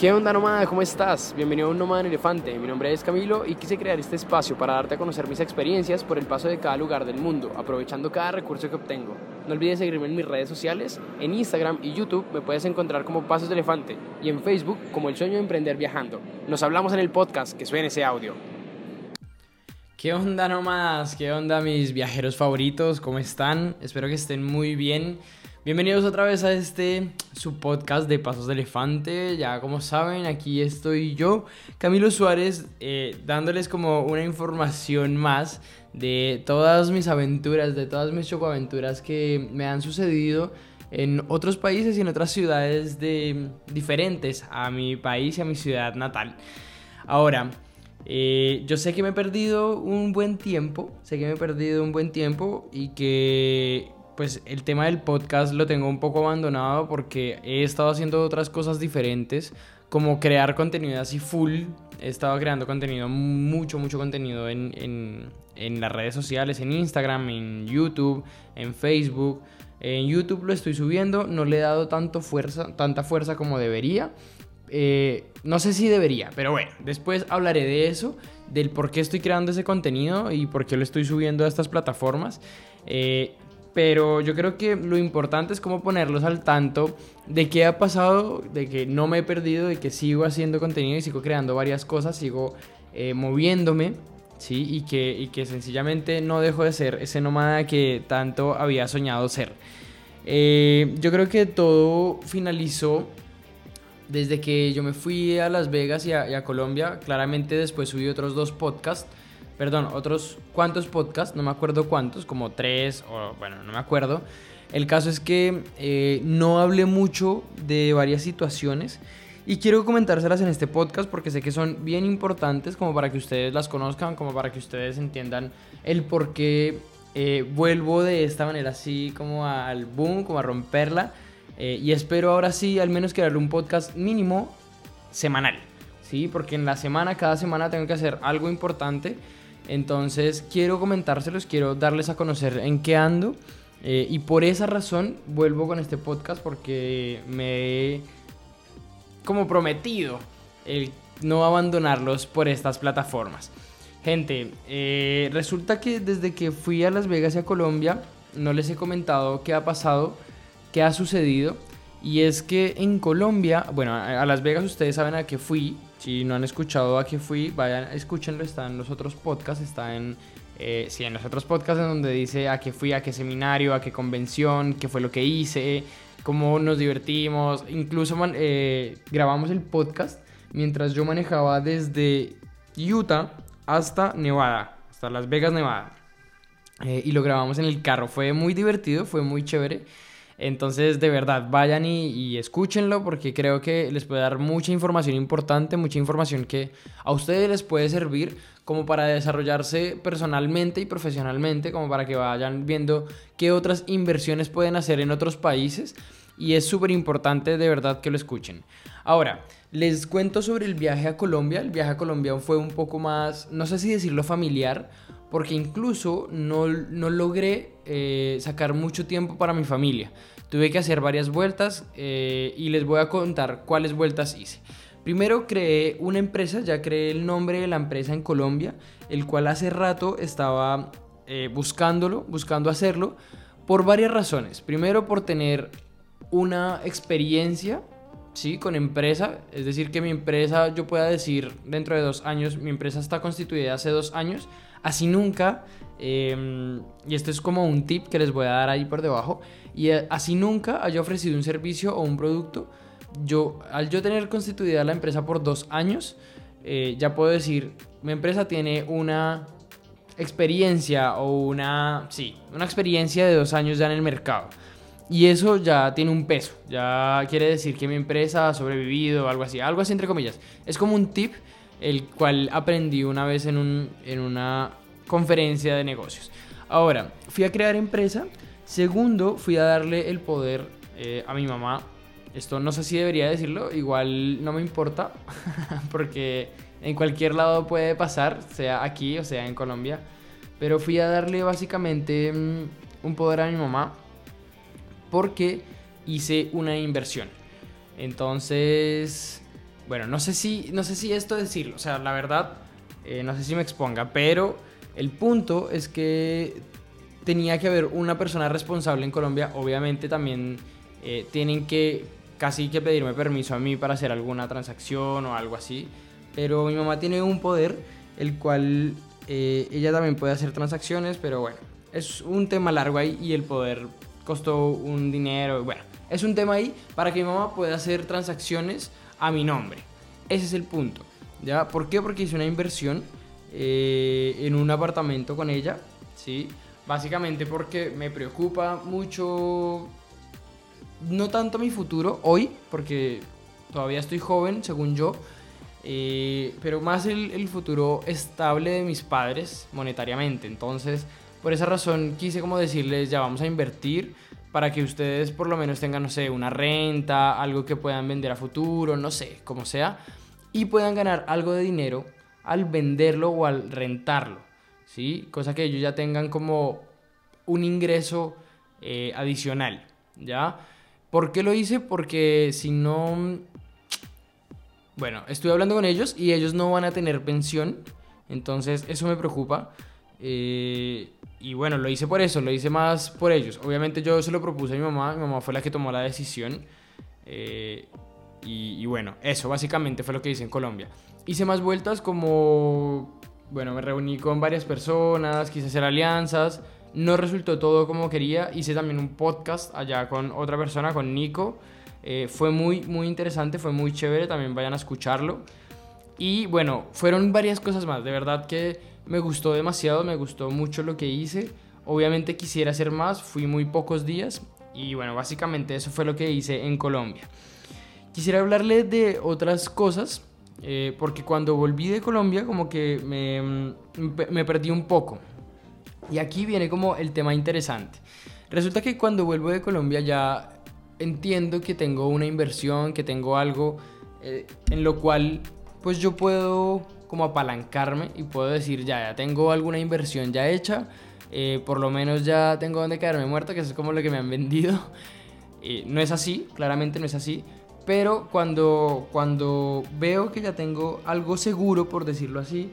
¿Qué onda nómada? ¿Cómo estás? Bienvenido a un Nómada en Elefante. Mi nombre es Camilo y quise crear este espacio para darte a conocer mis experiencias por el paso de cada lugar del mundo, aprovechando cada recurso que obtengo. No olvides seguirme en mis redes sociales, en Instagram y YouTube me puedes encontrar como Pasos de Elefante y en Facebook como El Sueño de Emprender Viajando. Nos hablamos en el podcast, que suene ese audio. ¿Qué onda nómadas? ¿Qué onda mis viajeros favoritos? ¿Cómo están? Espero que estén muy bien. Bienvenidos otra vez a este su podcast de Pasos de Elefante. Ya como saben, aquí estoy yo, Camilo Suárez, eh, dándoles como una información más de todas mis aventuras, de todas mis chocoaventuras que me han sucedido en otros países y en otras ciudades de, diferentes a mi país y a mi ciudad natal. Ahora, eh, yo sé que me he perdido un buen tiempo, sé que me he perdido un buen tiempo y que pues el tema del podcast lo tengo un poco abandonado porque he estado haciendo otras cosas diferentes, como crear contenido así full. He estado creando contenido, mucho, mucho contenido en, en, las redes sociales, en Instagram, en YouTube, en Facebook. En YouTube lo estoy subiendo, no le he dado tanto fuerza, tanta fuerza como debería. Eh, no sé si debería, pero bueno, después hablaré de eso, del por qué estoy creando ese contenido y por qué lo estoy subiendo a estas plataformas. Eh, pero yo creo que lo importante es cómo ponerlos al tanto de qué ha pasado, de que no me he perdido, de que sigo haciendo contenido y sigo creando varias cosas, sigo eh, moviéndome, ¿sí? Y que, y que sencillamente no dejo de ser ese nómada que tanto había soñado ser. Eh, yo creo que todo finalizó desde que yo me fui a Las Vegas y a, y a Colombia. Claramente después subí otros dos podcasts perdón, otros cuantos podcasts, no me acuerdo cuántos, como tres o bueno, no me acuerdo. El caso es que eh, no hablé mucho de varias situaciones y quiero comentárselas en este podcast porque sé que son bien importantes como para que ustedes las conozcan, como para que ustedes entiendan el por qué eh, vuelvo de esta manera así como al boom, como a romperla. Eh, y espero ahora sí al menos crear un podcast mínimo semanal. ¿sí? Porque en la semana, cada semana tengo que hacer algo importante entonces quiero comentárselos, quiero darles a conocer en qué ando. Eh, y por esa razón vuelvo con este podcast porque me he como prometido no abandonarlos por estas plataformas. Gente, eh, resulta que desde que fui a Las Vegas y a Colombia no les he comentado qué ha pasado, qué ha sucedido. Y es que en Colombia, bueno, a Las Vegas ustedes saben a qué fui, si no han escuchado a qué fui, vayan, escúchenlo, está en los otros podcasts, está en... Eh, sí, en los otros podcasts en donde dice a qué fui, a qué seminario, a qué convención, qué fue lo que hice, cómo nos divertimos. Incluso eh, grabamos el podcast mientras yo manejaba desde Utah hasta Nevada, hasta Las Vegas, Nevada. Eh, y lo grabamos en el carro. Fue muy divertido, fue muy chévere. Entonces, de verdad, vayan y, escúchenlo porque creo que les puede dar mucha información importante, mucha información que a ustedes les puede servir como para desarrollarse personalmente y profesionalmente, como para que vayan viendo qué otras inversiones pueden hacer en otros países. Y es súper importante de verdad que lo escuchen. Ahora, les cuento sobre el viaje a Colombia. El viaje a Colombia fue un poco más, no sé si decirlo familiar, porque incluso no, logré eh, sacar mucho tiempo para mi familia. Tuve que hacer varias vueltas eh, y les voy a contar cuáles vueltas hice. Primero creé una empresa, ya creé el nombre de la empresa en Colombia, el cual hace rato estaba eh, buscándolo, buscando hacerlo, por varias razones. Primero por tener una experiencia ¿sí? con empresa, es decir, que mi empresa, yo pueda decir dentro de dos años, mi empresa está constituida hace dos años, Así nunca, em, y esto es como un tip que les voy a dar ahí por debajo, y eh, así nunca haya ofrecido un servicio o un producto, yo, al yo tener constituida la empresa por dos años, eh, ya puedo decir, mi empresa tiene una experiencia o una, sí, una experiencia de dos años ya en el mercado. Y eso ya tiene un peso, ya quiere decir que mi empresa ha sobrevivido, algo así, algo así entre comillas. Es como un tip el cual aprendí una vez en, un, en una conferencia de negocios. Ahora, fui a crear empresa. Segundo, fui a darle el poder eh, a mi mamá. Esto no sé si debería decirlo, igual no me importa, porque en cualquier lado puede pasar, sea aquí o sea en Colombia. Pero fui a darle básicamente mm, un poder a mi mamá porque hice una inversión. Entonces, bueno, no sé si, no sé si esto decirlo, o sea, la verdad, eh, no sé si me exponga, pero el punto es que tenía que haber una persona responsable en Colombia, obviamente también eh, tienen que casi que pedirme permiso a mí para hacer alguna transacción o algo así, pero mi mamá tiene un poder el cual eh, ella también puede hacer transacciones, pero bueno, es un tema largo ahí y el poder costó un dinero, bueno, es un tema ahí para que mi mamá pueda hacer transacciones a mi nombre. Ese es el punto. ¿Ya? ¿Por qué? Porque hice una inversión eh, en un apartamento con ella, ¿sí? Básicamente porque me preocupa mucho, no tanto mi futuro hoy, porque todavía estoy joven, según yo, eh, pero más el, el, futuro estable de mis padres monetariamente. Entonces, por esa razón quise como decirles, ya vamos a invertir para que ustedes por lo menos tengan, no sé, una renta, algo que puedan vender a futuro, no sé, como sea, y puedan ganar algo de dinero al venderlo o al rentarlo, ¿sí? Cosa que ellos ya tengan como un ingreso eh, adicional, ¿ya? ¿Por qué lo hice? Porque si no... Bueno, estuve hablando con ellos y ellos no van a tener pensión, entonces eso me preocupa. Eh, y bueno, lo hice por eso, lo hice más por ellos. Obviamente yo se lo propuse a mi mamá, mi mamá fue la que tomó la decisión. Eh, y, bueno, eso básicamente fue lo que hice en Colombia. Hice más vueltas como, bueno, me reuní con varias personas, quise hacer alianzas, no resultó todo como quería. Hice también un podcast allá con otra persona, con Nico. Eh, fue muy, muy interesante, fue muy chévere, también vayan a escucharlo. Y bueno, fueron varias cosas más, de verdad que me gustó demasiado, me gustó mucho lo que hice. Obviamente quisiera hacer más, fui muy pocos días y bueno, básicamente eso fue lo que hice en Colombia. Quisiera hablarle de otras cosas, eh, porque cuando volví de Colombia como que me, mm, me perdí un poco. Y aquí viene como el tema interesante. Resulta que cuando vuelvo de Colombia ya entiendo que tengo una inversión, que tengo algo eh, en lo cual pues yo puedo como apalancarme y puedo decir, ya, ya tengo alguna inversión ya hecha, eh, por lo menos ya tengo donde quedarme muerto, que eso es como lo que me han vendido. Eh, no es así, claramente no es así, pero cuando, cuando veo que ya tengo algo seguro, por decirlo así,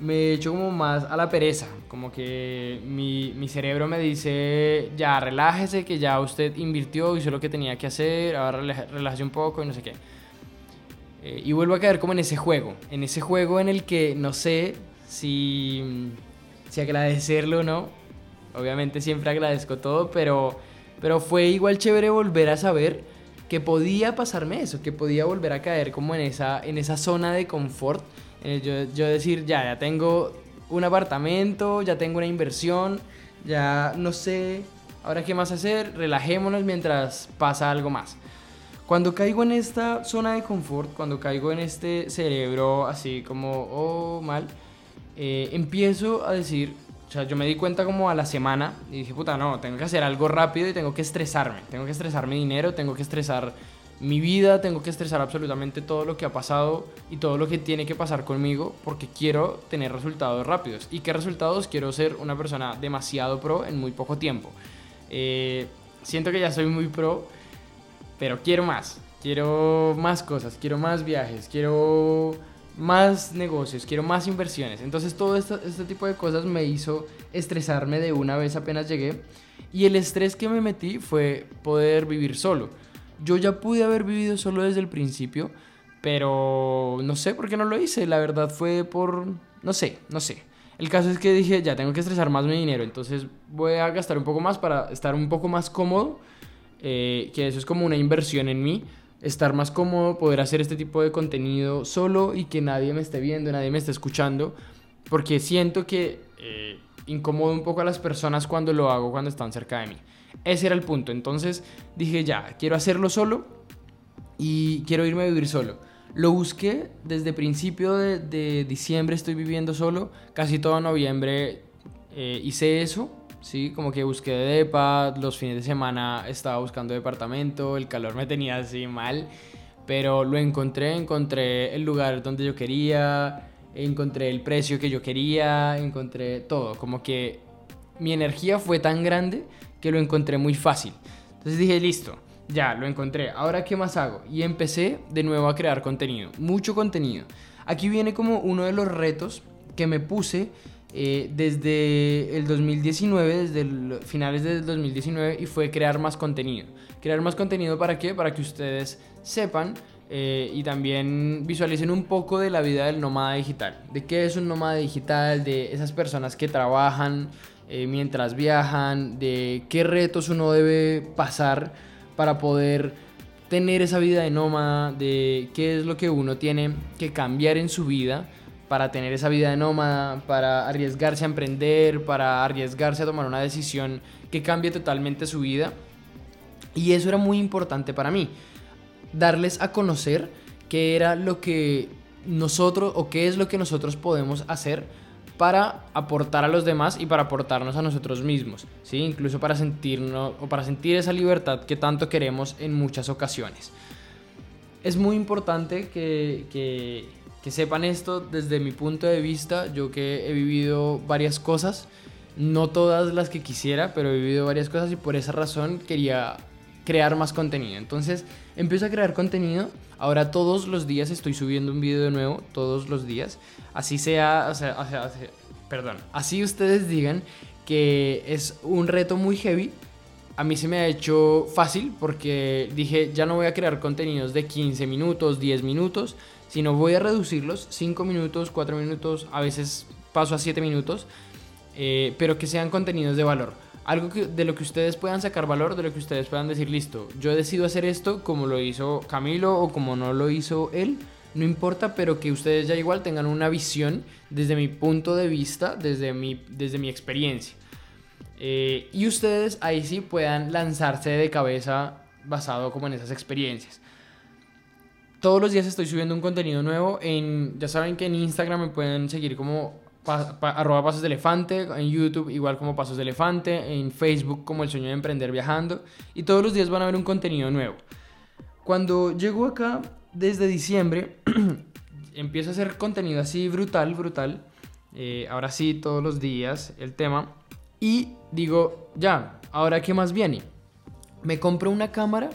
me echo como más a la pereza, como que mi, mi, cerebro me dice, ya relájese, que ya usted invirtió, hizo lo que tenía que hacer, ahora relájese un poco y no sé qué. Y vuelvo a caer como en ese juego, en ese juego en el que no sé si, si agradecerlo o no. Obviamente siempre agradezco todo, pero, pero fue igual chévere volver a saber que podía pasarme eso, que podía volver a caer como en esa, en esa zona de confort. yo, yo decir, ya, ya tengo un apartamento, ya tengo una inversión, ya no sé, ahora qué más hacer, relajémonos mientras pasa algo más. Cuando caigo en esta zona de confort, cuando caigo en este cerebro así como, oh, mal, eh, empiezo a decir, o sea, yo me di cuenta como a la semana y dije, puta, no, tengo que hacer algo rápido y tengo que estresarme. Tengo que estresar mi dinero, tengo que estresar mi vida, tengo que estresar absolutamente todo lo que ha pasado y todo lo que tiene que pasar conmigo porque quiero tener resultados rápidos. ¿Y qué resultados? Quiero ser una persona demasiado pro en muy poco tiempo. Eh, siento que ya soy muy pro pero quiero más, quiero más cosas, quiero más viajes, quiero más negocios, quiero más inversiones. Entonces todo este, tipo de cosas me hizo estresarme de una vez apenas llegué. Y el estrés que me metí fue poder vivir solo. Yo ya pude haber vivido solo desde el principio, pero no sé por qué no lo hice. La verdad fue por... no sé, no sé. El caso es que dije, ya tengo que estresar más mi dinero, entonces voy a gastar un poco más para estar un poco más cómodo eh, que eso es como una inversión en mí, estar más cómodo, poder hacer este tipo de contenido solo y que nadie me esté viendo, nadie me esté escuchando, porque siento que eh, incomodo un poco a las personas cuando lo hago, cuando están cerca de mí. Ese era el punto, entonces dije ya, quiero hacerlo solo y quiero irme a vivir solo. Lo busqué desde principio de, diciembre, estoy viviendo solo, casi todo noviembre eh, hice eso, Sí, como que busqué de depa, los fines de semana estaba buscando departamento, el calor me tenía así mal, pero lo encontré, encontré el lugar donde yo quería, encontré el precio que yo quería, encontré todo, como que mi energía fue tan grande que lo encontré muy fácil. Entonces dije, listo, ya, lo encontré. Ahora, ¿qué más hago? Y empecé de nuevo a crear contenido. Mucho contenido. Aquí viene como uno de los retos que me puse eh, desde el 2019, desde finales del 2019, y fue crear más contenido. Crear más contenido para qué? Para que ustedes sepan eh, y también visualicen un poco de la vida del nómada digital. De qué es un nómada digital, de esas personas que trabajan eh, mientras viajan, de qué retos uno debe pasar para poder tener esa vida de nómada, de qué es lo que uno tiene que cambiar en su vida para tener esa vida de nómada, para arriesgarse a emprender, para arriesgarse a tomar una decisión que cambie totalmente su vida. Y eso era muy importante para mí, darles a conocer qué era lo que nosotros o qué es lo que nosotros podemos hacer para aportar a los demás y para aportarnos a nosotros mismos, ¿sí? incluso para sentirnos o para sentir esa libertad que tanto queremos en muchas ocasiones. Es muy importante que, que, que sepan esto desde mi punto de vista, yo que he vivido varias cosas, no todas las que quisiera, pero he vivido varias cosas y por esa razón quería crear más contenido. Entonces empiezo a crear contenido. Ahora todos los días estoy subiendo un video de nuevo, todos los días. Así sea, o sea, o sea, perdón, así ustedes digan que es un reto muy heavy. A mí se me ha hecho fácil porque dije, ya no voy a crear contenidos de 15 minutos, 10 minutos, sino voy a reducirlos 5 minutos, 4 minutos, a veces paso a 7 minutos, eh, pero que sean contenidos de valor algo que, de lo que ustedes puedan sacar valor, de lo que ustedes puedan decir, listo, yo decido hacer esto como lo hizo Camilo o como no lo hizo él, no importa, pero que ustedes ya igual tengan una visión desde mi punto de vista, desde mi, desde mi experiencia. Eh, y ustedes ahí sí puedan lanzarse de cabeza basado como en esas experiencias. Todos los días estoy subiendo un contenido nuevo. En, ya saben que en Instagram me pueden seguir como arroba pasos de elefante, en YouTube igual como pasos de elefante, en Facebook como el sueño de emprender viajando y todos los días van a ver un contenido nuevo. Cuando llego acá desde diciembre, empiezo a hacer contenido así brutal, brutal, eh, ahora sí todos los días el tema y digo, ya, ahora qué más viene. Me compro una cámara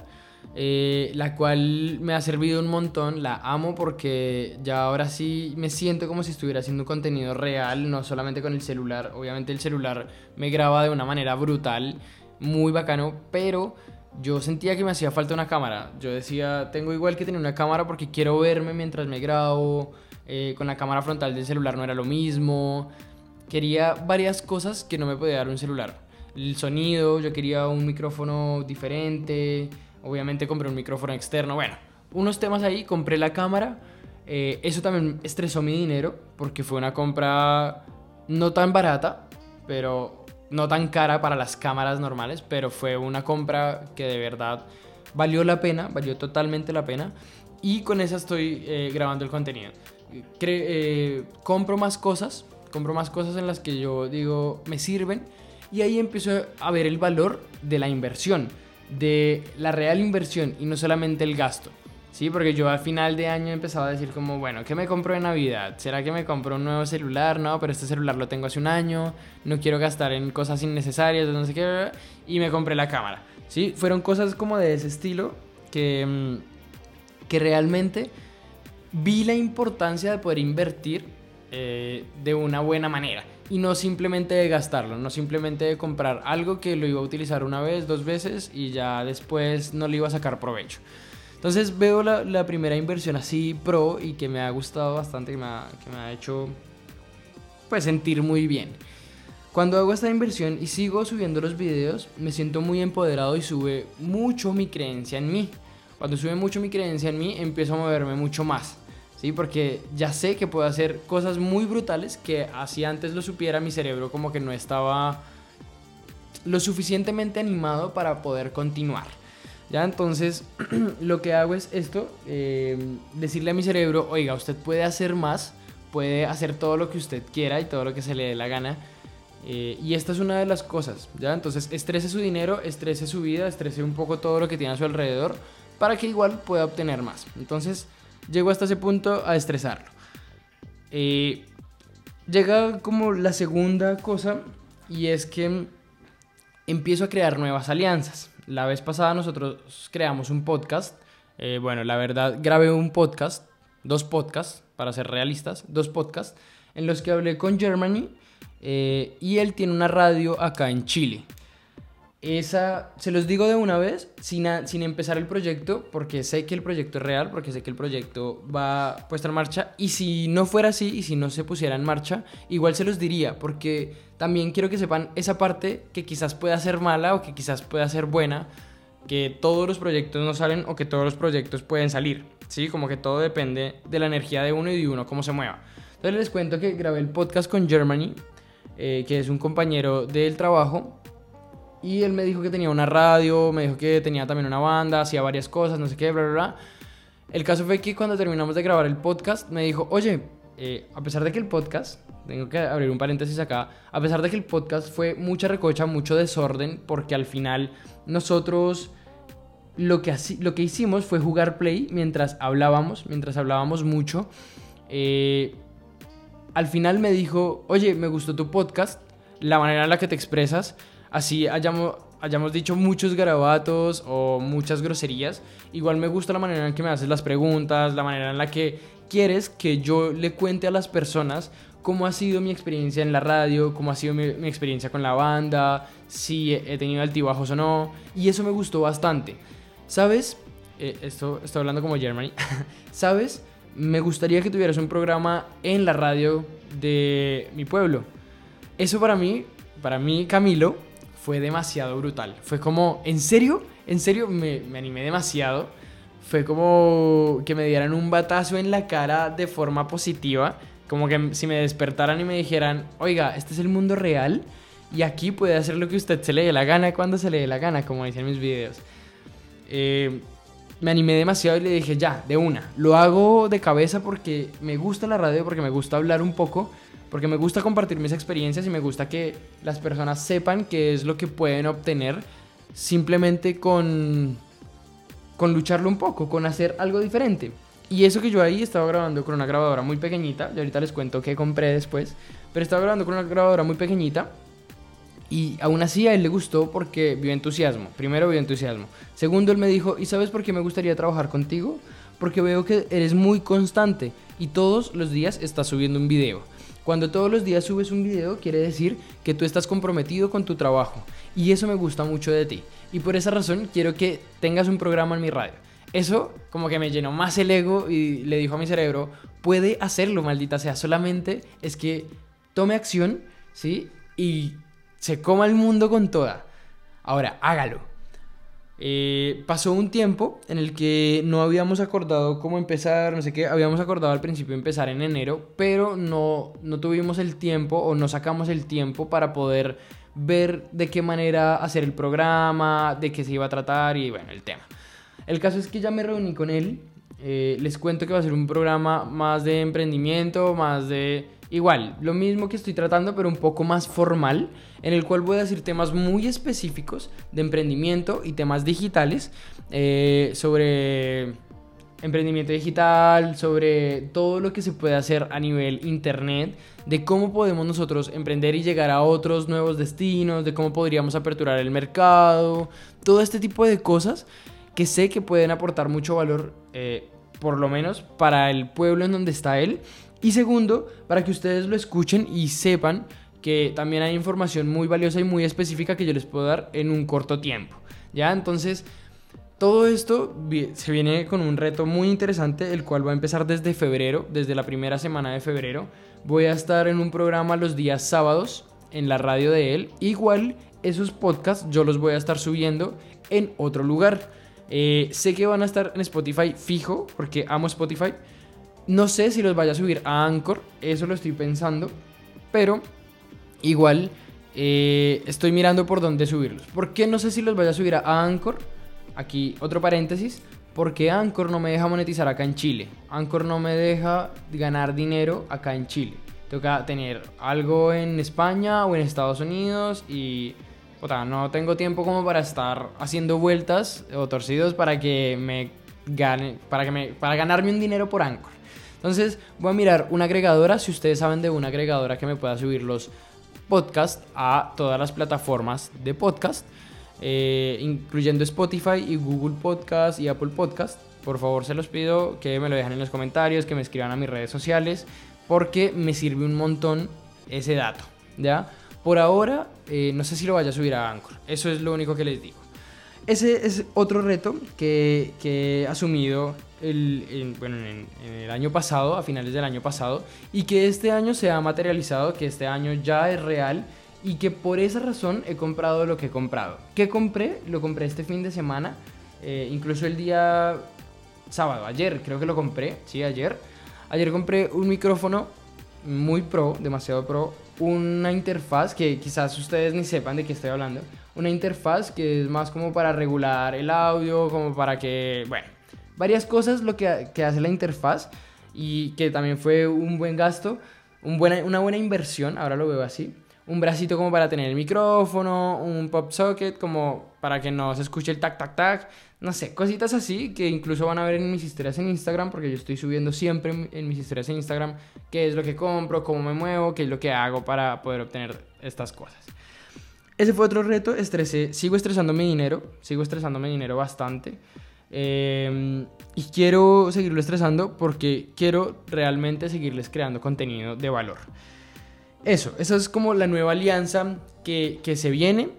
eh, la cual me ha servido un montón, la amo porque ya ahora sí me siento como si estuviera haciendo contenido real, no solamente con el celular, obviamente el celular me graba de una manera brutal, muy bacano, pero yo sentía que me hacía falta una cámara, yo decía, tengo igual que tener una cámara porque quiero verme mientras me grabo, eh, con la cámara frontal del celular no era lo mismo, quería varias cosas que no me podía dar un celular. El sonido, yo quería un micrófono diferente, Obviamente compré un micrófono externo. Bueno, unos temas ahí, compré la cámara. Eh, eso también estresó mi dinero porque fue una compra no tan barata, pero no tan cara para las cámaras normales, pero fue una compra que de verdad valió la pena, valió totalmente la pena. Y con esa estoy eh, grabando el contenido. Eh, compro más cosas, compro más cosas en las que yo digo me sirven y ahí empiezo a ver el valor de la inversión de la real inversión y no solamente el gasto. Sí, porque yo al final de año empezaba a decir como, bueno, ¿qué me compro de Navidad? ¿Será que me compro un nuevo celular? No, pero este celular lo tengo hace un año, no quiero gastar en cosas innecesarias, no sé qué, y me compré la cámara. Sí, fueron cosas como de ese estilo que, mm, que realmente vi la importancia de poder invertir eh, de una buena manera y no simplemente de gastarlo, no simplemente de comprar algo que lo iba a utilizar una vez, dos veces y ya después no le iba a sacar provecho. Entonces veo la, primera inversión así pro y que me ha gustado bastante, que me ha, me ha hecho pues sentir muy bien. Cuando hago esta inversión y sigo subiendo los videos, me siento muy empoderado y sube mucho mi creencia en mí. Cuando sube mucho mi creencia en mí, empiezo a moverme mucho más. ¿Sí? Porque ya sé que puedo hacer cosas muy brutales que así antes lo supiera mi cerebro como que no estaba lo suficientemente animado para poder continuar. Ya, entonces lo que hago es esto, eh, decirle a mi cerebro, oiga, usted puede hacer más, puede hacer todo lo que usted quiera y todo lo que se le dé la gana. Eh, y esta es una de las cosas, ¿ya? Entonces estrese su dinero, estrese su vida, estrese un poco todo lo que tiene a su alrededor para que igual pueda obtener más. Entonces, llego hasta ese punto a estresarlo. Eh, llega como la segunda cosa y es que empiezo a crear nuevas alianzas. la vez pasada nosotros creamos un podcast. Eh, bueno, la verdad, grabé un podcast, dos podcasts, para ser realistas, dos podcasts, en los que hablé con Germany eh, y él tiene una radio acá en Chile. Esa, se los digo de una vez, sin, sin empezar el proyecto, porque sé que el proyecto es real, porque sé que el proyecto va puesto en marcha. Y si no fuera así, y si no se pusiera en marcha, igual se los diría, porque también quiero que sepan esa parte que quizás pueda ser mala o que quizás pueda ser buena, que todos los proyectos no salen o que todos los proyectos pueden salir, ¿sí? Como que todo depende de la energía de uno y de uno, cómo se mueva. Entonces les cuento que grabé el podcast con Germany, eh, que es un compañero del trabajo, y él me dijo que tenía una radio, me dijo que tenía también una banda, hacía varias cosas, no sé qué, bla, bla. El caso fue que cuando terminamos de grabar el podcast, me dijo, oye, eh, a pesar de que el podcast, tengo que abrir un paréntesis acá, a pesar de que el podcast fue mucha recocha, mucho desorden, porque al final nosotros lo que, lo que hicimos fue jugar play mientras hablábamos, mientras hablábamos mucho. Eh, al final me dijo, oye, me gustó tu podcast, la manera en la que te expresas, así hayamos, hayamos dicho muchos garabatos o muchas groserías, igual me gusta la manera en que me haces las preguntas, la manera en la que quieres que yo le cuente a las personas cómo ha sido mi experiencia en la radio, cómo ha sido mi, experiencia con la banda, si he tenido altibajos o no, y eso me gustó bastante. ¿Sabes? Eh, esto estoy hablando como Germany. ¿Sabes? Me gustaría que tuvieras un programa en la radio de mi pueblo. Eso para mí, para mí, Camilo, fue demasiado brutal. Fue como, ¿en serio? ¿En serio? Me, animé demasiado. Fue como que me dieran un batazo en la cara de forma positiva. Como que si me despertaran y me dijeran, oiga, este es el mundo real y aquí puede hacer lo que usted se le dé la gana cuando se le dé la gana, como dicen mis videos. Eh, me animé demasiado y le dije, ya, de una. Lo hago de cabeza porque me gusta la radio, porque me gusta hablar un poco porque me gusta compartir mis experiencias y me gusta que las personas sepan qué es lo que pueden obtener simplemente con, con lucharlo un poco, con hacer algo diferente. Y eso que yo ahí estaba grabando con una grabadora muy pequeñita, y ahorita les cuento qué compré después, pero estaba grabando con una grabadora muy pequeñita y aún así a él le gustó porque vio entusiasmo. Primero vio entusiasmo. Segundo, él me dijo, ¿y sabes por qué me gustaría trabajar contigo? Porque veo que eres muy constante y todos los días estás subiendo un video. Cuando todos los días subes un video, quiere decir que tú estás comprometido con tu trabajo. Y eso me gusta mucho de ti. Y por esa razón quiero que tengas un programa en mi radio. Eso como que me llenó más el ego y le dijo a mi cerebro, puede hacerlo, maldita sea. Solamente es que tome acción, ¿sí? Y se coma el mundo con toda. Ahora, hágalo. Eh, pasó un tiempo en el que no habíamos acordado cómo empezar, no sé qué, habíamos acordado al principio empezar en enero, pero no, no tuvimos el tiempo o no sacamos el tiempo para poder ver de qué manera hacer el programa, de qué se iba a tratar y bueno, el tema. El caso es que ya me reuní con él, eh, les cuento que va a ser un programa más de emprendimiento, más de Igual, lo mismo que estoy tratando, pero un poco más formal, en el cual voy a decir temas muy específicos de emprendimiento y temas digitales eh, sobre emprendimiento digital, sobre todo lo que se puede hacer a nivel internet, de cómo podemos nosotros emprender y llegar a otros nuevos destinos, de cómo podríamos aperturar el mercado, todo este tipo de cosas que sé que pueden aportar mucho valor, eh, por lo menos para el pueblo en donde está él y segundo, para que ustedes lo escuchen y sepan que también hay información muy valiosa y muy específica que yo les puedo dar en un corto tiempo. ¿Ya? Entonces, todo esto se viene con un reto muy interesante, el cual va a empezar desde febrero, desde la primera semana de febrero. Voy a estar en un programa los días sábados en la radio de él. Igual esos podcasts yo los voy a estar subiendo en otro lugar. Eh, sé que van a estar en Spotify fijo, porque amo Spotify. No sé si los vaya a subir a Anchor, eso lo estoy pensando, pero igual eh, estoy mirando por dónde subirlos. ¿Por qué no sé si los vaya a subir a Anchor? Aquí otro paréntesis, porque Anchor no me deja monetizar acá en Chile. Anchor no me deja ganar dinero acá en Chile. Que tener algo en España o en Estados Unidos y no tengo tiempo como para estar haciendo vueltas o torcidos para que me gane, para que me, para ganarme un dinero por Anchor. Entonces voy a mirar una agregadora, si ustedes saben de una agregadora que me pueda subir los podcasts a todas las plataformas de podcast. eh, incluyendo Spotify y Google Podcast y Apple Podcast. Por favor, se los pido que me lo dejen en los comentarios, que me escriban a mis redes sociales, porque me sirve un montón ese dato, ¿ya? Por ahora, eh, no sé si lo vaya a subir a Anchor. Eso es lo único que les digo. Ese es otro reto que, que he asumido el, bueno, en, el año pasado, a finales del año pasado, y que este año se ha materializado, que este año ya es real y que por esa razón he comprado lo que he comprado. ¿Qué compré? Lo compré este fin de semana, eh, incluso el día sábado, ayer creo que lo compré, sí, ayer. Ayer compré un micrófono muy pro, demasiado pro, una interfaz que quizás ustedes ni sepan de qué estoy hablando, una interfaz que es más como para regular el audio, como para que, bueno, varias cosas lo que, que hace la interfaz y que también fue un buen gasto, un buena, una buena inversión, ahora lo veo así. Un bracito como para tener el micrófono, un pop socket como para que no se escuche el tac tac tac, no sé, cositas así que incluso van a ver en mis historias en Instagram porque yo estoy subiendo siempre en mis historias en Instagram qué es lo que compro, cómo me muevo, qué es lo que hago para poder obtener estas cosas. Ese fue otro reto, estresé, sigo estresando mi dinero, sigo estresando mi dinero bastante. Em, y quiero seguirlo estresando porque quiero realmente seguirles creando contenido de valor. Eso, esa es como la nueva alianza que, que se viene.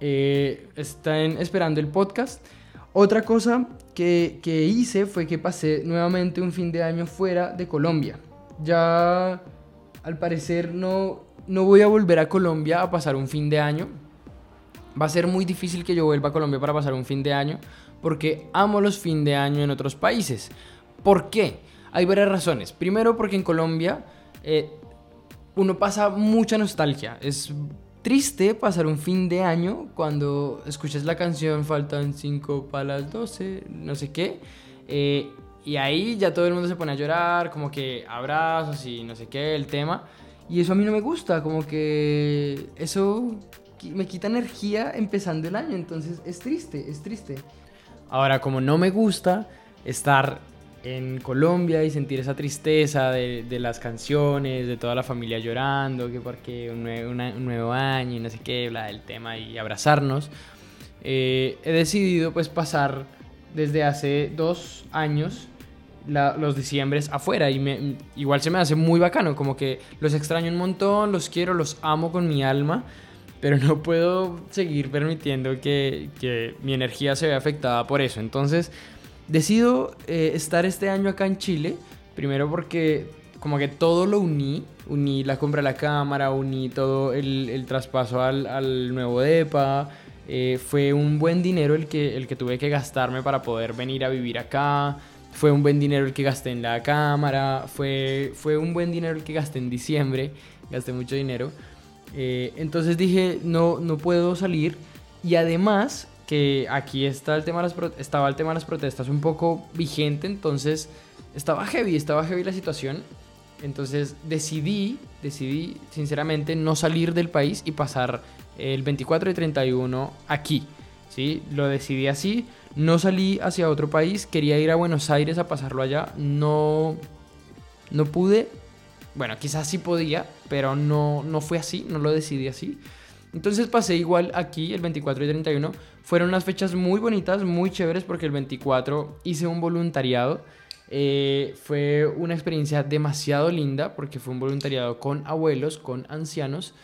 Eh, están esperando el podcast. Otra cosa que, que, hice fue que pasé nuevamente un fin de año fuera de Colombia. Ya al parecer no, no voy a volver a Colombia a pasar un fin de año. Va a ser muy difícil que yo vuelva a Colombia para pasar un fin de año porque amo los fin de año en otros países. ¿Por qué? Hay varias razones. Primero porque en Colombia eh, uno pasa mucha nostalgia. Es triste pasar un fin de año cuando escuchas la canción faltan 5 para las 12, no sé qué. Eh, y ahí ya todo el mundo se pone a llorar, como que abrazos y no sé qué, el tema. Y eso a mí no me gusta, como que eso me quita energía empezando el año, entonces es triste, es triste. Ahora, como no me gusta estar en Colombia y sentir esa tristeza de, las canciones, de toda la familia llorando, que porque un nuevo, año y no sé qué, bla, tema y abrazarnos, eh, he decidido pues pasar desde hace dos años los diciembres afuera y me, igual se me hace muy bacano, como que los extraño un montón, los quiero, los amo con mi alma pero no puedo seguir permitiendo que, que, mi energía se vea afectada por eso. Entonces, decido eh, estar este año acá en Chile, primero porque como que todo lo uní, uní la compra de la cámara, uní todo el, traspaso al, al, nuevo DEPA, eh, fue un buen dinero el que, el que tuve que gastarme para poder venir a vivir acá, fue un buen dinero el que gasté en la cámara, fue, fue un buen dinero el que gasté en diciembre, gasté mucho dinero. Eh, entonces dije, no, no puedo salir. Y además que aquí está el tema las estaba el tema de las protestas un poco vigente, entonces estaba heavy, estaba heavy la situación. Entonces decidí, decidí sinceramente no salir del país y pasar el 24 y 31 aquí. ¿sí? Lo decidí así, no salí hacia otro país, quería ir a Buenos Aires a pasarlo allá, no, no pude bueno, quizás sí podía, pero no, no fue así, no lo decidí así. Entonces pasé igual aquí, el 24 y 31. Fueron unas fechas muy bonitas, muy chéveres, porque el 24 hice un voluntariado. Eh, fue una experiencia demasiado linda, porque fue un voluntariado con abuelos, con ancianos,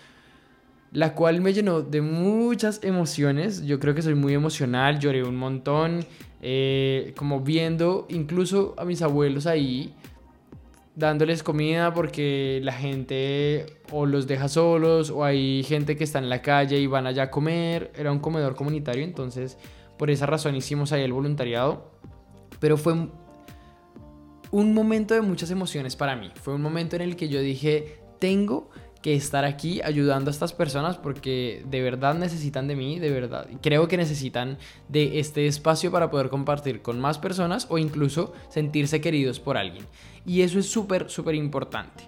la cual me llenó de muchas emociones. Yo creo que soy muy emocional, lloré un montón, eh, como viendo incluso a mis abuelos ahí dándoles comida porque la gente o los deja solos o hay gente que está en la calle y van allá a comer. Era un comedor comunitario, entonces por esa razón hicimos ahí el voluntariado. Pero fue un momento de muchas emociones para mí. Fue un momento en el que yo dije, tengo que estar aquí ayudando a estas personas porque de verdad necesitan de mí, de verdad. Creo que necesitan de este espacio para poder compartir con más personas o incluso sentirse queridos por alguien. Y eso es súper, súper importante.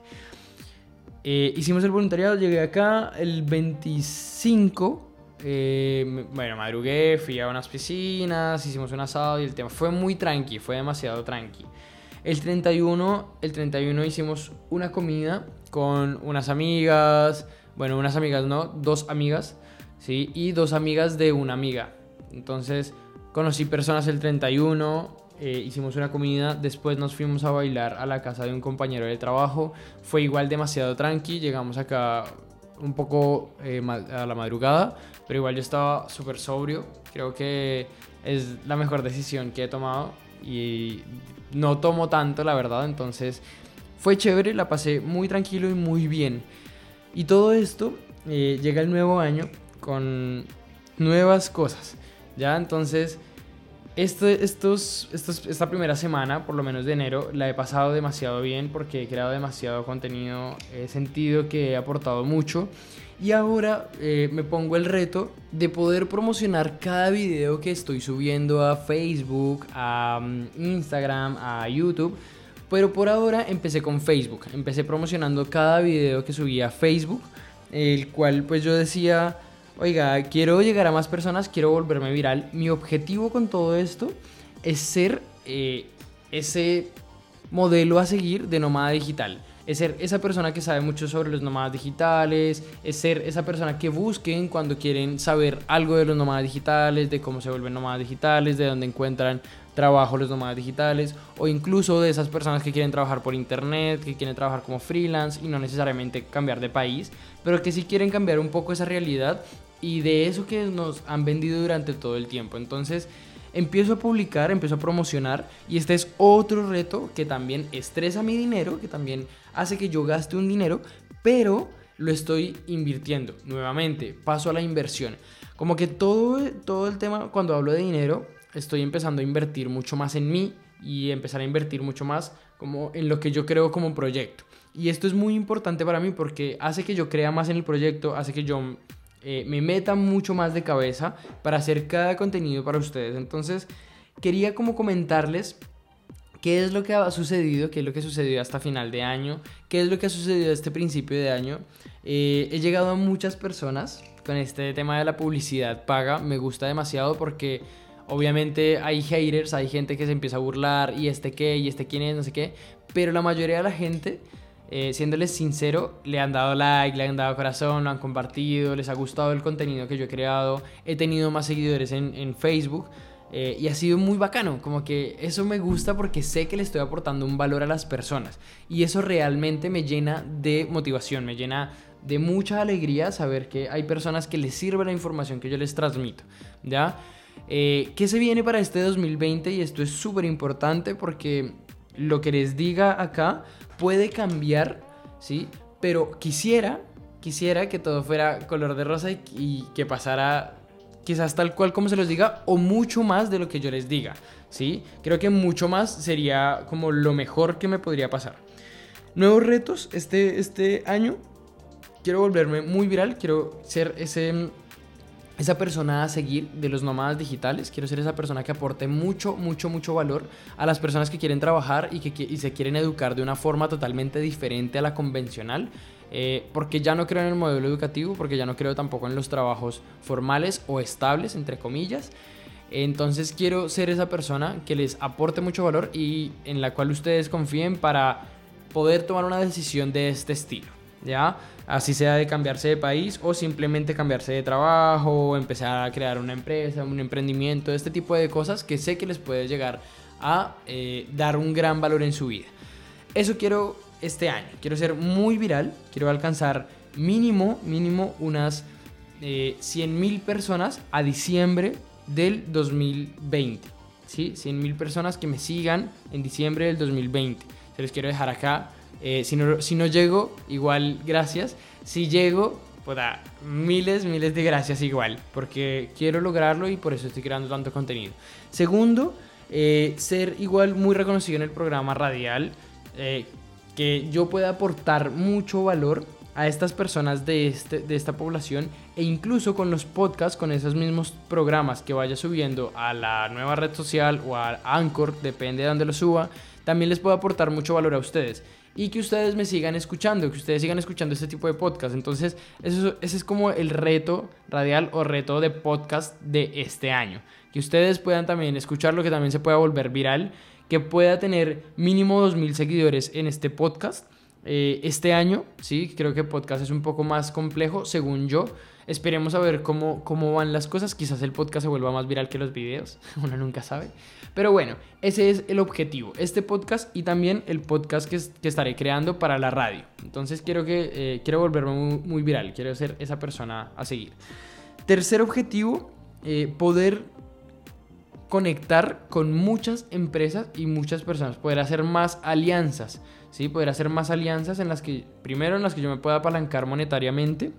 Eh, hicimos el voluntariado, llegué acá el 25. Eh, bueno, madrugué, fui a unas piscinas, hicimos un asado y el tema fue muy tranqui, fue demasiado tranqui. El 31, el 31 hicimos una comida con unas amigas, bueno, unas amigas no, dos amigas. ¿sí? Y dos amigas de una amiga. Entonces conocí personas el 31, eh, hicimos una comida, después nos fuimos a bailar a la casa de un compañero de trabajo, fue igual demasiado tranqui, llegamos acá un poco eh, a la madrugada, pero igual yo estaba súper sobrio, creo que es la mejor decisión que he tomado y no tomo tanto, la verdad, entonces fue chévere, la pasé muy tranquilo y muy bien. Y todo esto eh, llega el nuevo año con nuevas cosas, ¿ya? Entonces esto, estos, estos, esta primera semana, por lo menos de enero, la he pasado demasiado bien porque he creado demasiado contenido, he sentido que he aportado mucho y ahora eh, me pongo el reto de poder promocionar cada video que estoy subiendo a Facebook, a mm, Instagram, a YouTube. Pero por ahora empecé con Facebook, empecé promocionando cada video que subía a Facebook, el cual pues yo decía oiga, quiero llegar a más personas, quiero volverme viral. Mi objetivo con todo esto es ser eh, ese modelo a seguir de nómada digital. Es ser esa persona que sabe mucho sobre los nómadas digitales, es ser esa persona que busquen cuando quieren saber algo de los nómadas digitales, de cómo se vuelven nómadas digitales, de dónde encuentran trabajo los nómadas digitales, o incluso de esas personas que quieren trabajar por internet, que quieren trabajar como freelance y no necesariamente cambiar de país, pero que sí quieren cambiar un poco esa realidad y de eso que nos han vendido durante todo el tiempo. Entonces empiezo a publicar, empiezo a promocionar y este es otro reto que también estresa mi dinero, que también hace que yo gaste un dinero, pero lo estoy invirtiendo nuevamente, paso a la inversión. Como que todo, todo el tema, cuando hablo de dinero, estoy empezando a invertir mucho más en mí y empezar a invertir mucho más como en lo que yo creo como proyecto. Y esto es muy importante para mí porque hace que yo crea más en el proyecto, hace que yo eh, me meta mucho más de cabeza para hacer cada contenido para ustedes. Entonces, quería como comentarles qué es lo que ha sucedido, qué es lo que sucedió hasta final de año, qué es lo que ha sucedido este principio de año. Eh, he llegado a muchas personas con este tema de la publicidad paga, me gusta demasiado porque obviamente hay haters, hay gente que se empieza a burlar y este qué, y este quién es, no sé qué, pero la mayoría de la gente eh, siéndoles sincero, le han dado like, le han dado corazón, lo han compartido, les ha gustado el contenido que yo he creado, he tenido más seguidores en, Facebook eh, y ha sido muy bacano, como que eso me gusta porque sé que le estoy aportando un valor a las personas y eso realmente me llena de motivación, me llena de mucha alegría saber que hay personas que les sirve la información que yo les transmito, ¿ya? Eh, ¿Qué se viene para este 2020? Y esto es súper importante porque lo que les diga acá puede cambiar, ¿sí? Pero quisiera, quisiera que todo fuera color de rosa y, que pasara quizás tal cual como se los diga o mucho más de lo que yo les diga, ¿sí? Creo que mucho más sería como lo mejor que me podría pasar. Nuevos retos este, este año. Quiero volverme muy viral, quiero ser ese esa persona a seguir de los nómadas digitales. Quiero ser esa persona que aporte mucho, mucho, mucho valor a las personas que quieren trabajar y que se quieren educar de una forma totalmente diferente a la convencional. Eh, porque ya no creo en el modelo educativo, porque ya no creo tampoco en los trabajos formales o estables, entre comillas. Entonces quiero ser esa persona que les aporte mucho valor y en la cual ustedes confíen para poder tomar una decisión de este estilo. ¿Ya? así sea de cambiarse de país o simplemente cambiarse de trabajo empezar a crear una empresa, un emprendimiento, este tipo de cosas que sé que les puede llegar a eh, dar un gran valor en su vida. Eso quiero este año, quiero ser muy viral, quiero alcanzar mínimo, mínimo unas eh, 100 mil personas a diciembre del 2020. ¿sí? 100 mil personas que me sigan en diciembre del 2020. Se les quiero dejar acá eh, si, no, si no llego, igual gracias. Si llego, pues miles, miles de gracias igual, porque quiero lograrlo y por eso estoy creando tanto contenido. Segundo, eh, ser igual muy reconocido en el programa radial, eh, que yo pueda aportar mucho valor a estas personas de, este, de esta población e incluso con los podcasts, con esos mismos programas que vaya subiendo a la nueva red social o a Anchor, depende de dónde lo suba, también les puedo aportar mucho valor a ustedes y que ustedes me sigan escuchando, que ustedes sigan escuchando este tipo de podcast. Entonces, eso, ese es como el reto radial o reto de podcast de este año. Que ustedes puedan también escucharlo, que también se pueda volver viral, que pueda tener mínimo 2.000 seguidores en este podcast. Eh, este año, sí, creo que podcast es un poco más complejo, según yo. Esperemos a ver cómo, cómo van las cosas. Quizás el podcast se vuelva más viral que los videos, uno nunca sabe. Pero bueno, ese es el objetivo, este podcast y también el podcast que, estaré creando para la radio. Entonces quiero, que, eh, quiero volverme muy, muy, viral, quiero ser esa persona a seguir. Tercer objetivo, eh, poder conectar con muchas empresas y muchas personas, poder hacer más alianzas, ¿sí? Poder hacer más alianzas en las que, primero en las que yo me pueda apalancar monetariamente,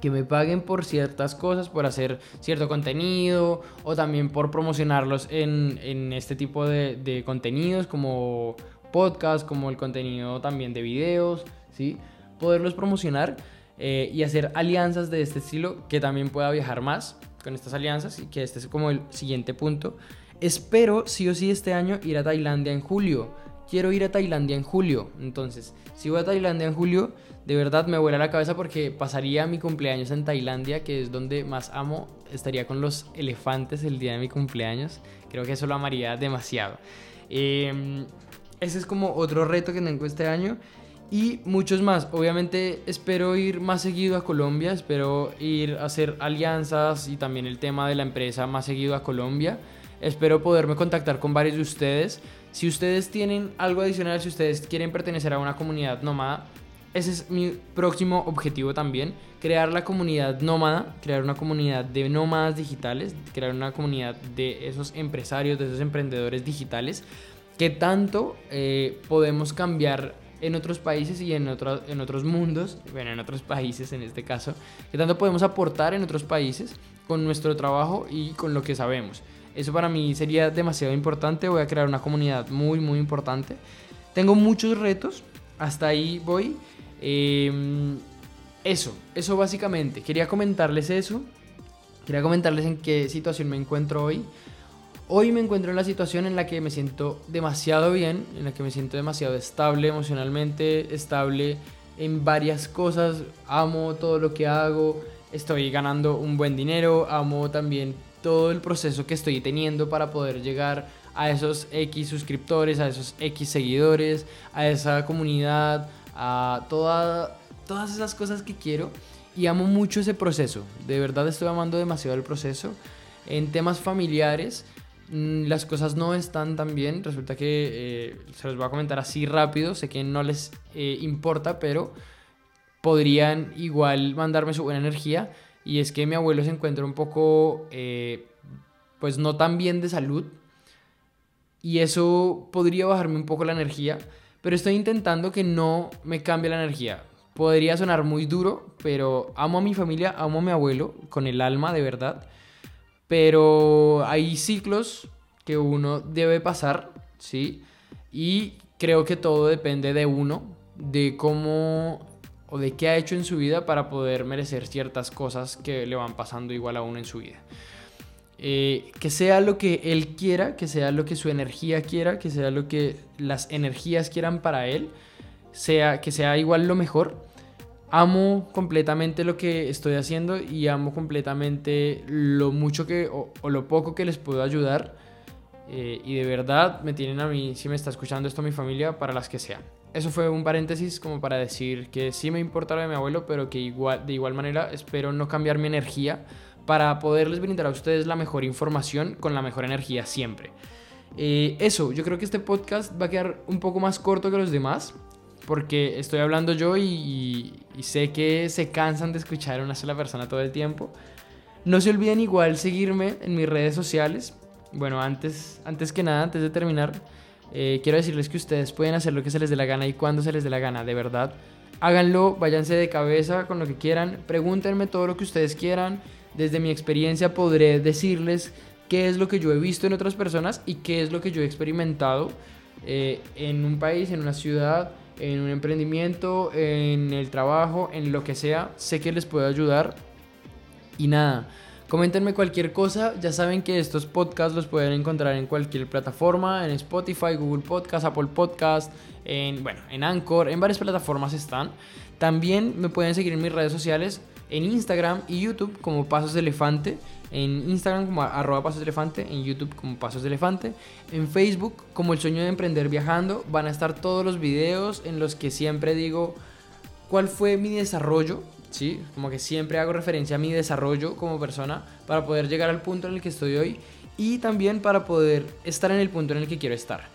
que me paguen por ciertas cosas, por hacer cierto contenido o también por promocionarlos en, en este tipo de, contenidos como podcast, como el contenido también de videos, ¿sí? Poderlos promocionar eh, y hacer alianzas de este estilo que también pueda viajar más con estas alianzas y que este es como el siguiente punto. Espero sí o sí este año ir a Tailandia en julio. Quiero ir a Tailandia en julio. Entonces, si voy a Tailandia en julio, de verdad me vuela la cabeza porque pasaría mi cumpleaños en Tailandia, que es donde más amo. Estaría con los elefantes el día de mi cumpleaños. Creo que eso lo amaría demasiado. Eh, ese es como otro reto que tengo este año y muchos más. Obviamente espero ir más seguido a Colombia, espero ir a hacer alianzas y también el tema de la empresa más seguido a Colombia. Espero poderme contactar con varios de ustedes. Si ustedes tienen algo adicional, si ustedes quieren pertenecer a una comunidad nómada, ese es mi próximo objetivo también. Crear la comunidad nómada, crear una comunidad de nómadas digitales, crear una comunidad de esos empresarios, de esos emprendedores digitales, que tanto eh, podemos cambiar en otros países y en, otro, en otros mundos, bueno, en otros países en este caso, que tanto podemos aportar en otros países con nuestro trabajo y con lo que sabemos. Eso para mí sería demasiado importante, voy a crear una comunidad muy, muy importante. Tengo muchos retos, hasta ahí voy. Em, eso, eso básicamente. Quería comentarles eso. Quería comentarles en qué situación me encuentro hoy. Hoy me encuentro en la situación en la que me siento demasiado bien, en la que me siento demasiado estable emocionalmente, estable en varias cosas, amo todo lo que hago, estoy ganando un buen dinero, amo también todo el proceso que estoy teniendo para poder llegar a esos X suscriptores, a esos X seguidores, a esa comunidad, a toda, todas esas cosas que quiero. Y amo mucho ese proceso, de verdad estoy amando demasiado el proceso. En temas familiares, las cosas no están tan bien. Resulta que eh, se los voy a comentar así rápido. Sé que no les eh, importa, pero podrían igual mandarme su buena energía. Y es que mi abuelo se encuentra un poco, eh, pues no tan bien de salud. Y eso podría bajarme un poco la energía. Pero estoy intentando que no me cambie la energía. Podría sonar muy duro, pero amo a mi familia, amo a mi abuelo con el alma de verdad. Pero hay ciclos que uno debe pasar, ¿sí? Y creo que todo depende de uno, de cómo o de qué ha hecho en su vida para poder merecer ciertas cosas que le van pasando igual a uno en su vida. Eh, que sea lo que él quiera, que sea lo que su energía quiera, que sea lo que las energías quieran para él, sea, que sea igual lo mejor amo completamente lo que estoy haciendo y amo completamente lo mucho que o, lo poco que les puedo ayudar. Eh, y de verdad me tienen a mí, si me está escuchando esto mi familia, para las que sean. Eso fue un paréntesis como para decir que sí me importa lo de mi abuelo, pero que igual, de igual manera espero no cambiar mi energía para poderles brindar a ustedes la mejor información con la mejor energía siempre. Eh, eso, yo creo que este podcast va a quedar un poco más corto que los demás porque estoy hablando yo y, sé que se cansan de escuchar a una sola persona todo el tiempo. No se olviden igual seguirme en mis redes sociales. Bueno, antes, antes que nada, antes de terminar, eh, quiero decirles que ustedes pueden hacer lo que se les dé la gana y cuando se les dé la gana, de verdad. Háganlo, váyanse de cabeza con lo que quieran, pregúntenme todo lo que ustedes quieran. Desde mi experiencia podré decirles qué es lo que yo he visto en otras personas y qué es lo que yo he experimentado eh, en un país, en una ciudad, en un emprendimiento, en el trabajo, en lo que sea. Sé que les puedo ayudar. Y nada, coméntenme cualquier cosa. Ya saben que estos podcasts los pueden encontrar en cualquier plataforma, en Spotify, Google Podcast, Apple Podcast, en, bueno, en Anchor, en varias plataformas están. También me pueden seguir en mis redes sociales en Instagram y YouTube como Pasos de Elefante. En Instagram como arroba Pasos de Elefante, en YouTube como Pasos de Elefante, en Facebook como El Sueño de Emprender Viajando. Van a estar todos los videos en los que siempre digo cuál fue mi desarrollo, ¿sí? Como que siempre hago referencia a mi desarrollo como persona para poder llegar al punto en el que estoy hoy y también para poder estar en el punto en el que quiero estar.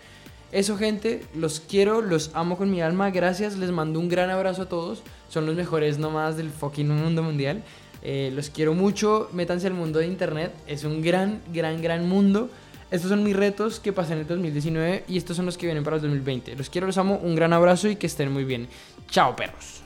Eso gente, los quiero, los amo con mi alma, gracias, les mando un gran abrazo a todos, son los mejores nomás del fucking mundo mundial. Eh, los quiero mucho, métanse al mundo de internet, es un gran, gran, gran mundo. Estos son mis retos que pasé en el 2019 y estos son los que vienen para el 2020. Los quiero, los amo, un gran abrazo y que estén muy bien. Chao perros.